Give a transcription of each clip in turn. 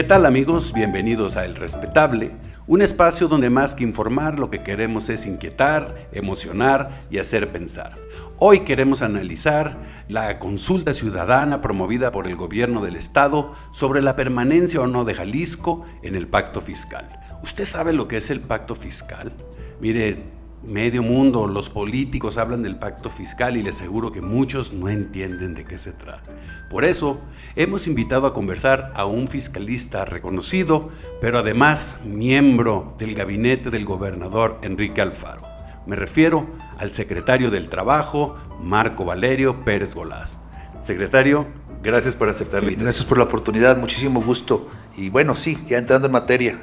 ¿Qué tal amigos? Bienvenidos a El Respetable, un espacio donde más que informar lo que queremos es inquietar, emocionar y hacer pensar. Hoy queremos analizar la consulta ciudadana promovida por el gobierno del estado sobre la permanencia o no de Jalisco en el pacto fiscal. ¿Usted sabe lo que es el pacto fiscal? Mire, medio mundo, los políticos hablan del pacto fiscal y les aseguro que muchos no entienden de qué se trata. Por eso, hemos invitado a conversar a un fiscalista reconocido, pero además miembro del gabinete del gobernador Enrique Alfaro. Me refiero al secretario del Trabajo, Marco Valerio Pérez Golás. Secretario, gracias por aceptar la Gracias por la oportunidad, muchísimo gusto. Y bueno, sí, ya entrando en materia,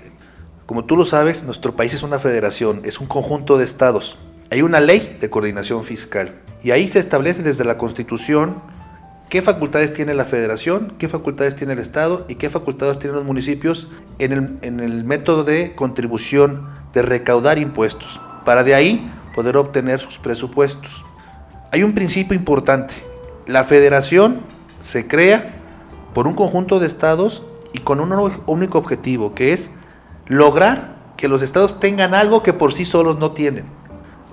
como tú lo sabes, nuestro país es una federación, es un conjunto de estados. Hay una ley de coordinación fiscal y ahí se establece desde la Constitución qué facultades tiene la federación, qué facultades tiene el estado y qué facultades tienen los municipios en el, en el método de contribución de recaudar impuestos, para de ahí poder obtener sus presupuestos. Hay un principio importante, la federación se crea por un conjunto de estados y con un único objetivo, que es lograr que los estados tengan algo que por sí solos no tienen.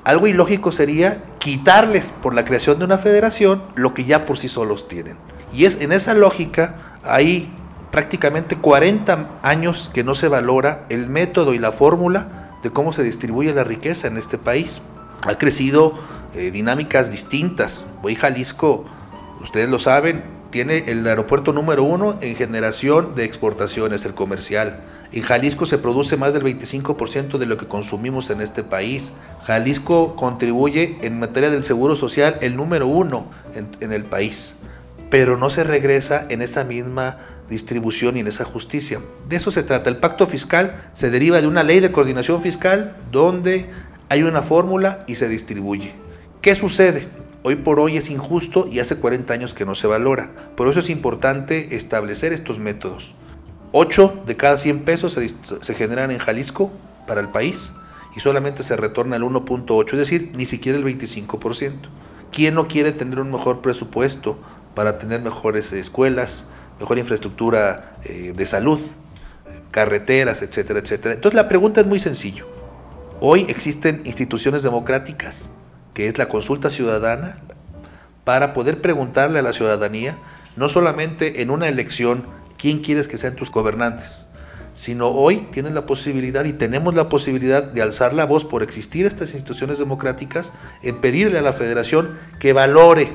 Algo ilógico sería quitarles por la creación de una federación lo que ya por sí solos tienen. Y es en esa lógica hay prácticamente 40 años que no se valora el método y la fórmula de cómo se distribuye la riqueza en este país. Ha crecido eh, dinámicas distintas. Hoy Jalisco, ustedes lo saben, tiene el aeropuerto número uno en generación de exportaciones, el comercial. En Jalisco se produce más del 25% de lo que consumimos en este país. Jalisco contribuye en materia del seguro social el número uno en, en el país, pero no se regresa en esa misma distribución y en esa justicia. De eso se trata. El pacto fiscal se deriva de una ley de coordinación fiscal donde hay una fórmula y se distribuye. ¿Qué sucede? Hoy por hoy es injusto y hace 40 años que no se valora. Por eso es importante establecer estos métodos. 8 de cada 100 pesos se, generan en Jalisco para el país y solamente se retorna el 1.8, es decir, ni siquiera el 25%. ¿Quién no quiere tener un mejor presupuesto para tener mejores escuelas, mejor infraestructura eh, de salud, carreteras, etcétera, etcétera? Entonces la pregunta es muy sencilla. Hoy existen instituciones democráticas que es la consulta ciudadana, para poder preguntarle a la ciudadanía, no solamente en una elección, quién quieres que sean tus gobernantes, sino hoy tienes la posibilidad y tenemos la posibilidad de alzar la voz por existir estas instituciones democráticas, en pedirle a la federación que valore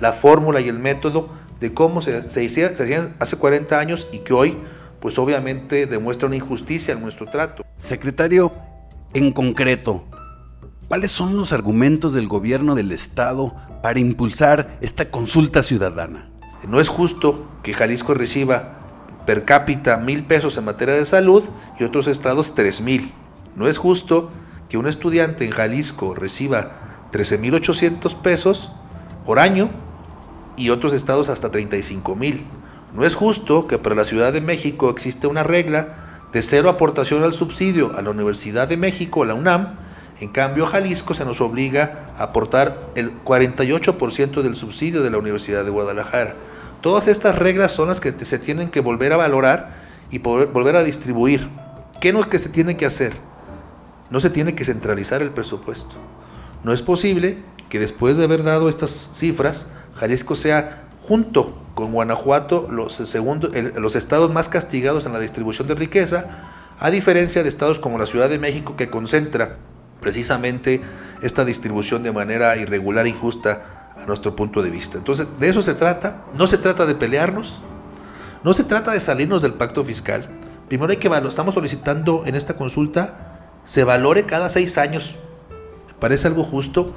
la fórmula y el método de cómo se, se, hacían hace 40 años y que hoy, pues obviamente demuestra una injusticia en nuestro trato. Secretario, en concreto, ¿Cuáles son los argumentos del gobierno del Estado para impulsar esta consulta ciudadana? No es justo que Jalisco reciba per cápita mil pesos en materia de salud y otros estados tres mil. No es justo que un estudiante en Jalisco reciba 13 mil 800 pesos por año y otros estados hasta 35 mil. No es justo que para la Ciudad de México existe una regla de cero aportación al subsidio a la Universidad de México, a la UNAM, en cambio, Jalisco se nos obliga a aportar el 48% del subsidio de la Universidad de Guadalajara. Todas estas reglas son las que se tienen que volver a valorar y volver a distribuir. ¿Qué es lo que se tiene que hacer? No se tiene que centralizar el presupuesto. No es posible que después de haber dado estas cifras, Jalisco sea junto con Guanajuato los, los estados más castigados en la distribución de riqueza, a diferencia de estados como la Ciudad de México que concentra precisamente esta distribución de manera irregular e injusta a nuestro punto de vista. Entonces, de eso se trata. No se trata de pelearnos, no se trata de salirnos del pacto fiscal. Primero hay que estamos solicitando en esta consulta se valore cada seis años. Parece algo justo.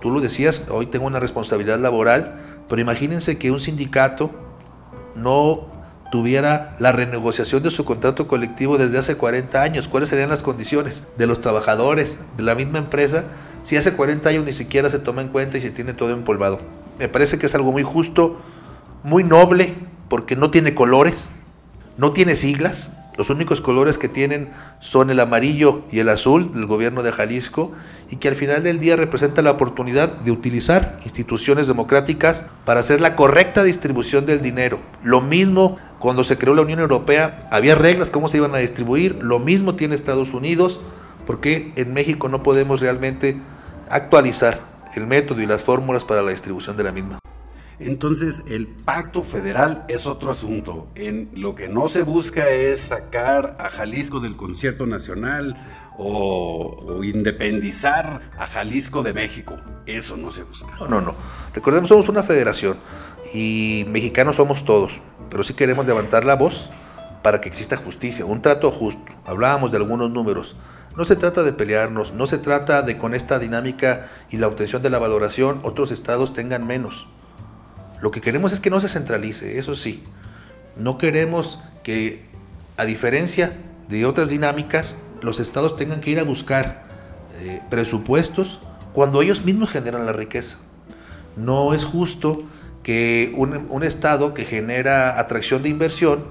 Tú lo decías, hoy tengo una responsabilidad laboral, pero imagínense que un sindicato no tuviera la renegociación de su contrato colectivo desde hace 40 años. ¿Cuáles serían las condiciones de los trabajadores de la misma empresa si hace 40 años ni siquiera se toma en cuenta y se tiene todo empolvado? Me parece que es algo muy justo, muy noble, porque no tiene colores, no tiene siglas, los únicos colores que tienen son el amarillo y el azul del gobierno de Jalisco y que al final del día representa la oportunidad de utilizar instituciones democráticas para hacer la correcta distribución del dinero. Lo mismo Cuando se creó la Unión Europea había reglas cómo se iban a distribuir, lo mismo tiene Estados Unidos, porque en México no podemos realmente actualizar el método y las fórmulas para la distribución de la misma. Entonces, el pacto federal es otro asunto. En lo que no se busca es sacar a Jalisco del concierto nacional o, independizar a Jalisco de México. Eso no se busca. No, no, no. Recordemos, somos una federación y mexicanos somos todos, pero sí queremos levantar la voz para que exista justicia, un trato justo. Hablábamos de algunos números. No se trata de pelearnos, no se trata de con esta dinámica y la obtención de la valoración otros estados tengan menos. Lo que queremos es que no se centralice, eso sí. No queremos que, a diferencia de otras dinámicas, los estados tengan que ir a buscar eh, presupuestos cuando ellos mismos generan la riqueza. No es justo que un, estado que genera atracción de inversión,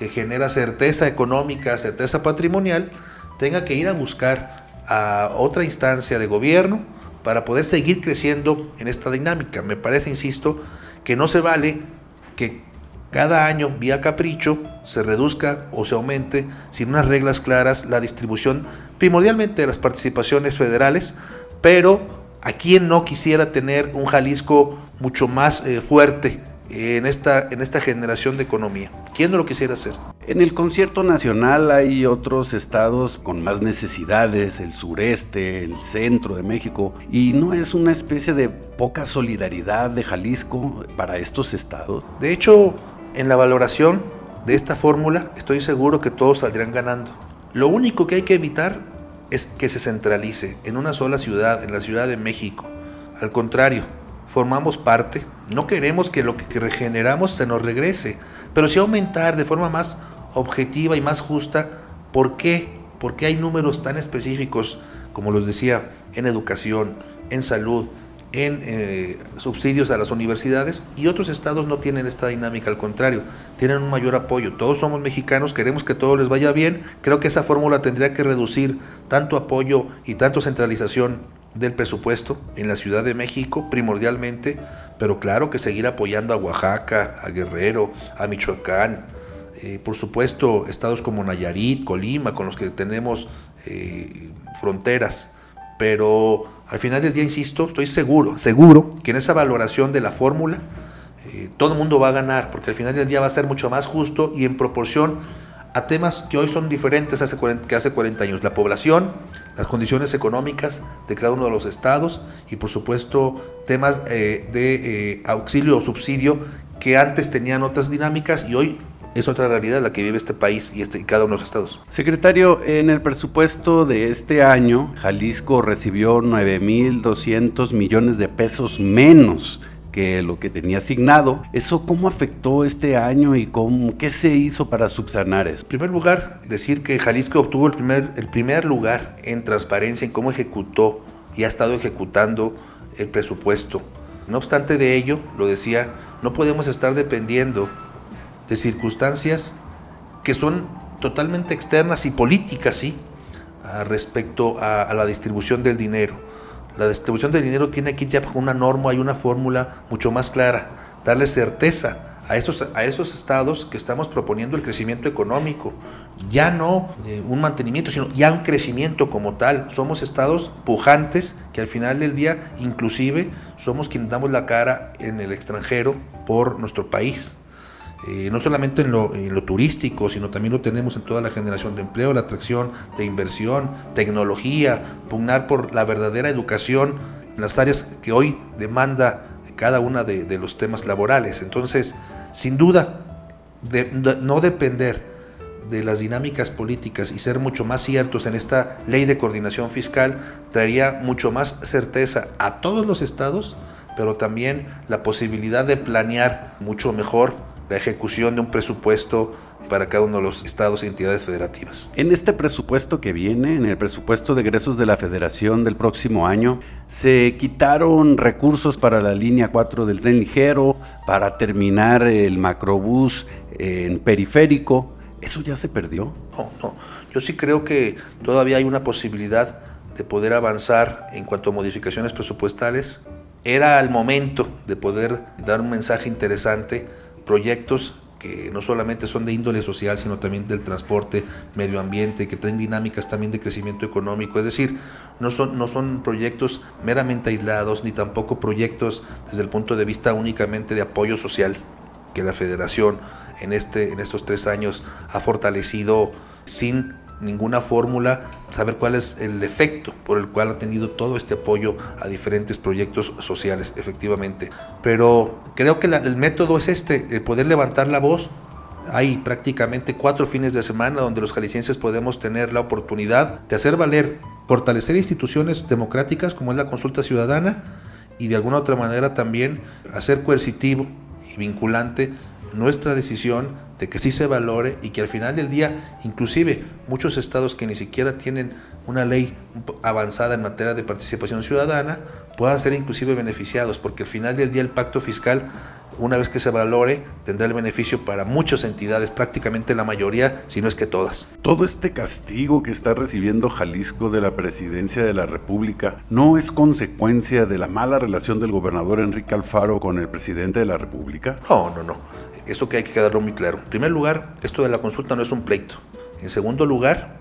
que genera certeza económica, certeza patrimonial, tenga que ir a buscar a otra instancia de gobierno para poder seguir creciendo en esta dinámica. Me parece, insisto, que no se vale que cada año, vía capricho, se reduzca o se aumente sin unas reglas claras la distribución primordialmente de las participaciones federales, pero a quien no quisiera tener un Jalisco mucho más eh, fuerte en esta, en esta generación de economía. ¿Quién no lo quisiera hacer? En el concierto nacional hay otros estados con más necesidades, el sureste, el centro de México, y no es una especie de poca solidaridad de Jalisco para estos estados. De hecho, en la valoración de esta fórmula estoy seguro que todos saldrán ganando. Lo único que hay que evitar es que se centralice en una sola ciudad, en la Ciudad de México. Al contrario, formamos parte, no queremos que lo que regeneramos se nos regrese, pero sí aumentar de forma más objetiva y más justa por qué, por qué hay números tan específicos, como los decía, en educación, en salud, en eh, subsidios a las universidades y otros estados no tienen esta dinámica, al contrario, tienen un mayor apoyo. Todos somos mexicanos, queremos que todo les vaya bien. Creo que esa fórmula tendría que reducir tanto apoyo y tanto centralización del presupuesto en la Ciudad de México primordialmente, pero claro que seguir apoyando a Oaxaca, a Guerrero, a Michoacán, eh, por supuesto estados como Nayarit, Colima, con los que tenemos eh, fronteras, pero al final del día, insisto, estoy seguro, seguro que en esa valoración de la fórmula, eh, todo el mundo va a ganar, porque al final del día va a ser mucho más justo y en proporción a temas que hoy son diferentes hace que hace 40 años. La población, las condiciones económicas de cada uno de los estados y por supuesto temas eh, de eh, auxilio o subsidio que antes tenían otras dinámicas y hoy es otra realidad la que vive este país y, este, y cada uno de los estados. Secretario, en el presupuesto de este año, Jalisco recibió 9.200 millones de pesos menos que lo que tenía asignado. ¿Eso cómo afectó este año y cómo, qué se hizo para subsanar eso? En primer lugar, decir que Jalisco obtuvo el primer, el primer lugar en transparencia en cómo ejecutó y ha estado ejecutando el presupuesto. No obstante de ello, lo decía, no podemos estar dependiendo de circunstancias que son totalmente externas y políticas, sí, respecto a, la distribución del dinero. La distribución del dinero tiene que ir ya bajo una norma, hay una fórmula mucho más clara, darle certeza a esos, a esos estados que estamos proponiendo el crecimiento económico. Ya no eh, un mantenimiento, sino ya un crecimiento como tal. Somos estados pujantes que al final del día inclusive somos quienes damos la cara en el extranjero por nuestro país. Eh, no solamente en lo, turístico, sino también lo tenemos en toda la generación de empleo, la atracción de inversión, tecnología, pugnar por la verdadera educación en las áreas que hoy demanda cada una de, los temas laborales. Entonces, sin duda, no depender de las dinámicas políticas y ser mucho más ciertos en esta ley de coordinación fiscal traería mucho más certeza a todos los estados, pero también la posibilidad de planear mucho mejor la ejecución de un presupuesto para cada uno de los estados y entidades federativas. En este presupuesto que viene, en el presupuesto de egresos de la federación del próximo año, se quitaron recursos para la línea 4 del tren ligero, para terminar el macrobús en periférico. ¿Eso ya se perdió? No, no. Yo sí creo que todavía hay una posibilidad de poder avanzar en cuanto a modificaciones presupuestales. Era el momento de poder dar un mensaje interesante proyectos que no solamente son de índole social, sino también del transporte, medio ambiente, que traen dinámicas también de crecimiento económico. Es decir, no son, no son proyectos meramente aislados, ni tampoco proyectos desde el punto de vista únicamente de apoyo social, que la federación en, este, en estos tres años ha fortalecido sin ninguna fórmula, saber cuál es el efecto por el cual ha tenido todo este apoyo a diferentes proyectos sociales, efectivamente. Pero creo que el método es este, el poder levantar la voz. Hay prácticamente cuatro fines de semana donde los jaliscienses podemos tener la oportunidad de hacer valer, fortalecer instituciones democráticas como es la consulta ciudadana y de alguna otra manera también hacer coercitivo y vinculante nuestra decisión de que sí se valore y que al final del día, inclusive muchos estados que ni siquiera tienen una ley avanzada en materia de participación ciudadana, puedan ser inclusive beneficiados, porque al final del día el pacto fiscal una vez que se valore, tendrá el beneficio para muchas entidades, prácticamente la mayoría, si no es que todas. Todo este castigo que está recibiendo Jalisco de la presidencia de la República no es consecuencia de la mala relación del gobernador Enrique Alfaro con el presidente de la República. No, no, no. Eso que hay que quedarlo muy claro. En primer lugar, esto de la consulta no es un pleito. En segundo lugar,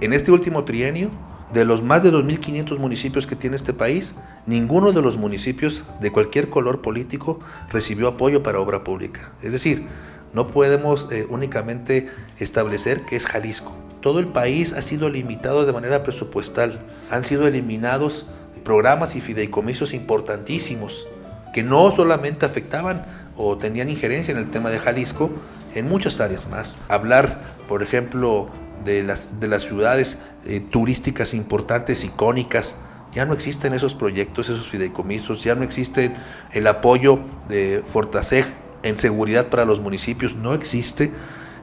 en este último trienio, de los más de 2.500 municipios que tiene este país, ninguno de los municipios de cualquier color político recibió apoyo para obra pública. Es decir, no podemos eh, únicamente establecer que es Jalisco. Todo el país ha sido limitado de manera presupuestal. Han sido eliminados programas y fideicomisos importantísimos que no solamente afectaban o tenían injerencia en el tema de Jalisco, en muchas áreas más. Hablar, por ejemplo, de las, de las ciudades eh, turísticas importantes, icónicas. Ya no existen esos proyectos, esos fideicomisos, ya no existe el apoyo de Fortaseg en seguridad para los municipios, no existe.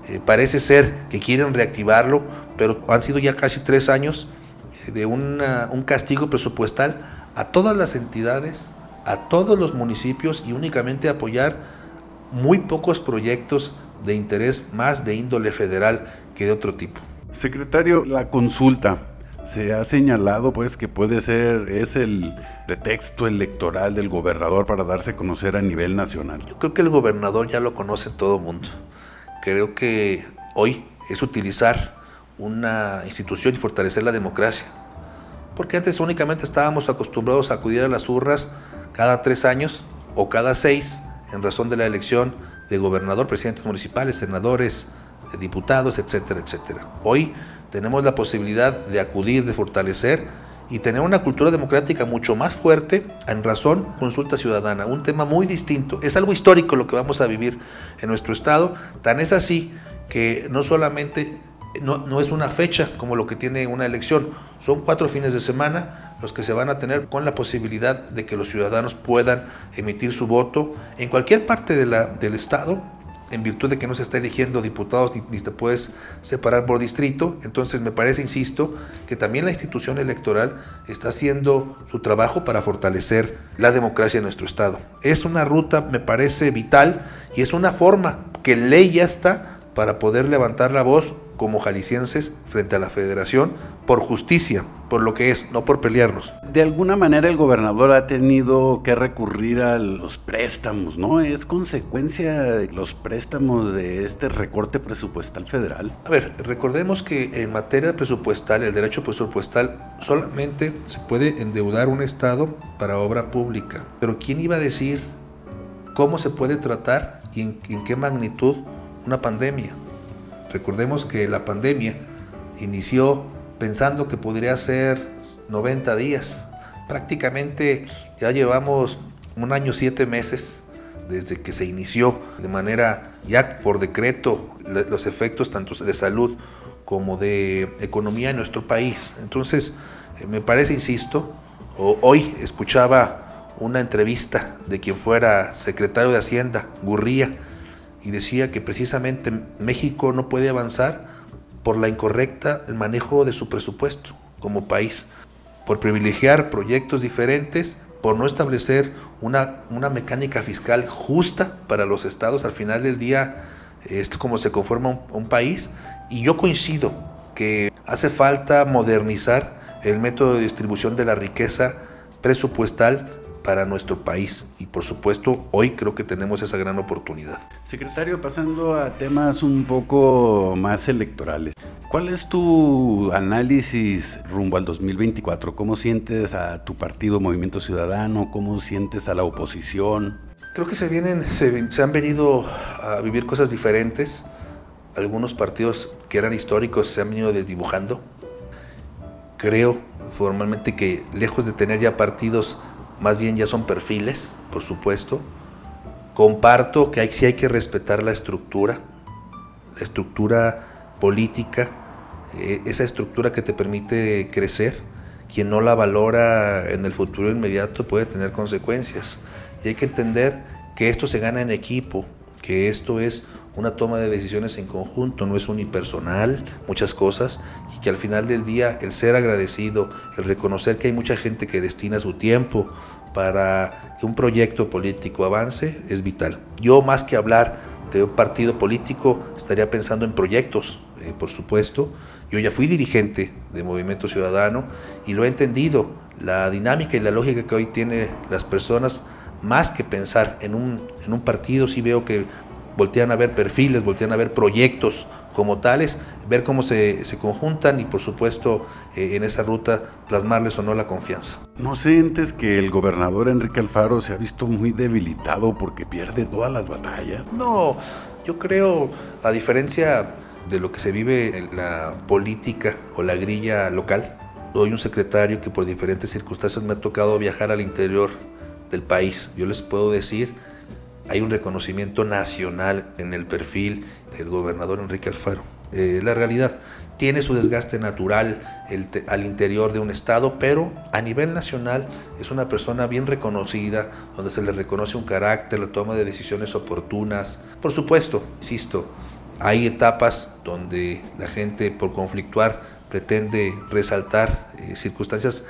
Eh, parece ser que quieren reactivarlo, pero han sido ya casi tres años eh, de un castigo presupuestal a todas las entidades, a todos los municipios y únicamente apoyar muy pocos proyectos de interés más de índole federal que de otro tipo. Secretario, la consulta. Se ha señalado pues que puede ser, es el pretexto electoral del gobernador para darse a conocer a nivel nacional. Yo creo que el gobernador ya lo conoce todo el mundo. Creo que hoy es utilizar una institución y fortalecer la democracia. Porque antes únicamente estábamos acostumbrados a acudir a las urras cada tres años o cada seis en razón de la elección de gobernador, presidentes municipales, senadores, diputados, etcétera, etcétera. Hoy tenemos la posibilidad de acudir, de fortalecer y tener una cultura democrática mucho más fuerte en razón consulta ciudadana, un tema muy distinto. Es algo histórico lo que vamos a vivir en nuestro estado, tan es así que no solamente no, no, es una fecha como lo que tiene una elección, son cuatro fines de semana los que se van a tener con la posibilidad de que los ciudadanos puedan emitir su voto en cualquier parte de la, del estado en virtud de que no se está eligiendo diputados ni, te puedes separar por distrito. Entonces me parece, insisto, que también la institución electoral está haciendo su trabajo para fortalecer la democracia en nuestro Estado. Es una ruta, me parece, vital y es una forma que ley ya está para poder levantar la voz como jaliscienses frente a la federación por justicia, por lo que es, no por pelearnos. De alguna manera el gobernador ha tenido que recurrir a los préstamos, ¿no? ¿Es consecuencia de los préstamos de este recorte presupuestal federal? A ver, recordemos que en materia presupuestal, el derecho presupuestal, solamente se puede endeudar un Estado para obra pública. Pero ¿quién iba a decir cómo se puede tratar y en, en qué magnitud una pandemia. Recordemos que la pandemia inició pensando que podría ser 90 días. Prácticamente ya llevamos un año, siete meses desde que se inició de manera ya por decreto los efectos tanto de salud como de economía en nuestro país. Entonces, eh, me parece, insisto, hoy escuchaba una entrevista de quien fuera secretario de Hacienda, Gurría, y decía que precisamente México no puede avanzar por la incorrecta manejo de su presupuesto como país, por privilegiar proyectos diferentes, por no establecer una, una mecánica fiscal justa para los estados. Al final del día, esto es como se conforma un, un país. Y yo coincido que hace falta modernizar el método de distribución de la riqueza presupuestal para nuestro país. Y por supuesto, hoy creo que tenemos esa gran oportunidad. Secretario, pasando a temas un poco más electorales. ¿Cuál es tu análisis rumbo al 2024? ¿Cómo sientes a tu partido Movimiento Ciudadano? ¿Cómo sientes a la oposición? Creo que se, vienen, se, se han venido a vivir cosas diferentes. Algunos partidos que eran históricos se han venido desdibujando. Creo formalmente que lejos de tener ya partidos más bien ya son perfiles, por supuesto. Comparto que hay, sí hay que respetar la estructura, la estructura política, eh, esa estructura que te permite crecer. Quien no la valora en el futuro inmediato puede tener consecuencias. Y hay que entender que esto se gana en equipo, que esto es una toma de decisiones en conjunto, no es unipersonal, muchas cosas, y que al final del día el ser agradecido, el reconocer que hay mucha gente que destina su tiempo para que un proyecto político avance es vital. Yo más que hablar de un partido político estaría pensando en proyectos, eh, por supuesto. Yo ya fui dirigente de Movimiento Ciudadano y lo he entendido, la dinámica y la lógica que hoy tiene las personas más que pensar en un, en un partido, sí veo que voltean a ver perfiles, voltean a ver proyectos como tales, ver cómo se, se conjuntan y por supuesto eh, en esa ruta plasmarles o no la confianza. ¿No sientes que el gobernador Enrique Alfaro se ha visto muy debilitado porque pierde todas las batallas? No, yo creo, a diferencia de lo que se vive en la política o la grilla local, soy un secretario que por diferentes circunstancias me ha tocado viajar al interior del país. Yo les puedo decir hay un reconocimiento nacional en el perfil del gobernador Enrique Alfaro. Eh, la realidad tiene su desgaste natural al interior de un estado, pero a nivel nacional es una persona bien reconocida, donde se le reconoce un carácter, la toma de decisiones oportunas. Por supuesto, insisto, hay etapas donde la gente por conflictuar pretende resaltar eh, circunstancias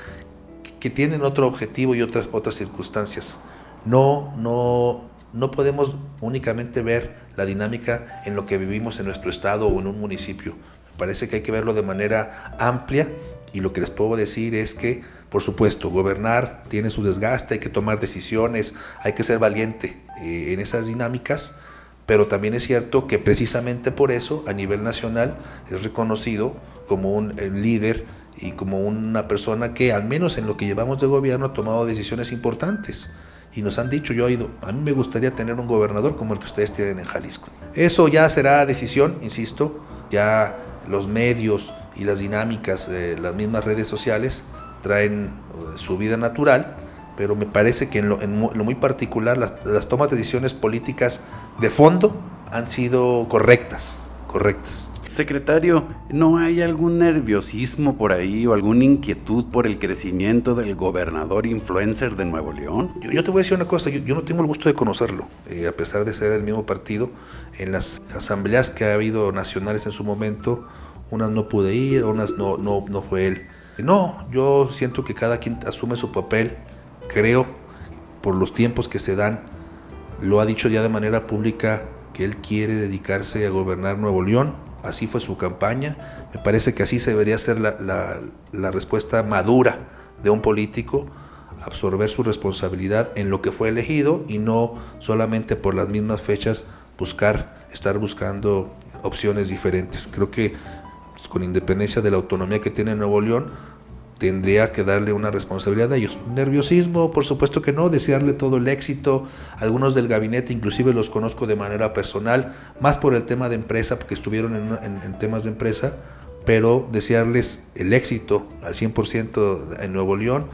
que tienen otro objetivo y otras, otras circunstancias. No, no, no podemos únicamente ver la dinámica en lo que vivimos en nuestro estado o en un municipio. Me parece que hay que verlo de manera amplia y lo que les puedo decir es que, por supuesto, gobernar tiene su desgaste, hay que tomar decisiones, hay que ser valiente eh, en esas dinámicas, pero también es cierto que precisamente por eso a nivel nacional es reconocido como un líder y como una persona que al menos en lo que llevamos de gobierno ha tomado decisiones importantes y nos han dicho, yo he ido, a mí me gustaría tener un gobernador como el que ustedes tienen en Jalisco. Eso ya será decisión, insisto, ya los medios y las dinámicas las mismas redes sociales traen eh, su vida natural, pero me parece que en lo, muy particular las, las tomas de decisiones políticas de fondo han sido correctas, correctas. Secretario, ¿no hay algún nerviosismo por ahí o alguna inquietud por el crecimiento del gobernador influencer de Nuevo León? Yo, te voy a decir una cosa, yo, no tengo el gusto de conocerlo, eh, a pesar de ser el mismo partido. En las asambleas que ha habido nacionales en su momento, unas no pude ir, unas no, no, no fue él. No, yo siento que cada quien asume su papel, creo, por los tiempos que se dan, lo ha dicho ya de manera pública que él quiere dedicarse a gobernar Nuevo León así fue su campaña. Me parece que así se debería ser la, respuesta madura de un político, absorber su responsabilidad en lo que fue elegido y no solamente por las mismas fechas buscar, estar buscando opciones diferentes. Creo que pues, con independencia de la autonomía que tiene Nuevo León, tendría que darle una responsabilidad a ellos. Nerviosismo, por supuesto que no, desearle todo el éxito. Algunos del gabinete inclusive los conozco de manera personal, más por el tema de empresa, porque estuvieron en, temas de empresa, pero desearles el éxito al 100% en Nuevo León.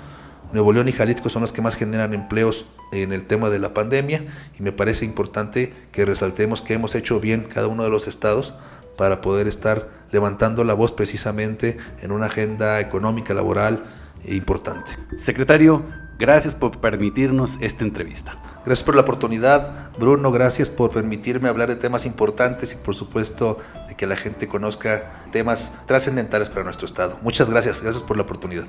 Nuevo León y Jalisco son los que más generan empleos en el tema de la pandemia y me parece importante que resaltemos que hemos hecho bien cada uno de los estados para poder estar levantando la voz precisamente en una agenda económica, laboral importante. Secretario, gracias por permitirnos esta entrevista. Gracias por la oportunidad, Bruno, gracias por permitirme hablar de temas importantes y por supuesto de que la gente conozca temas trascendentales para nuestro Estado. Muchas gracias, gracias por la oportunidad.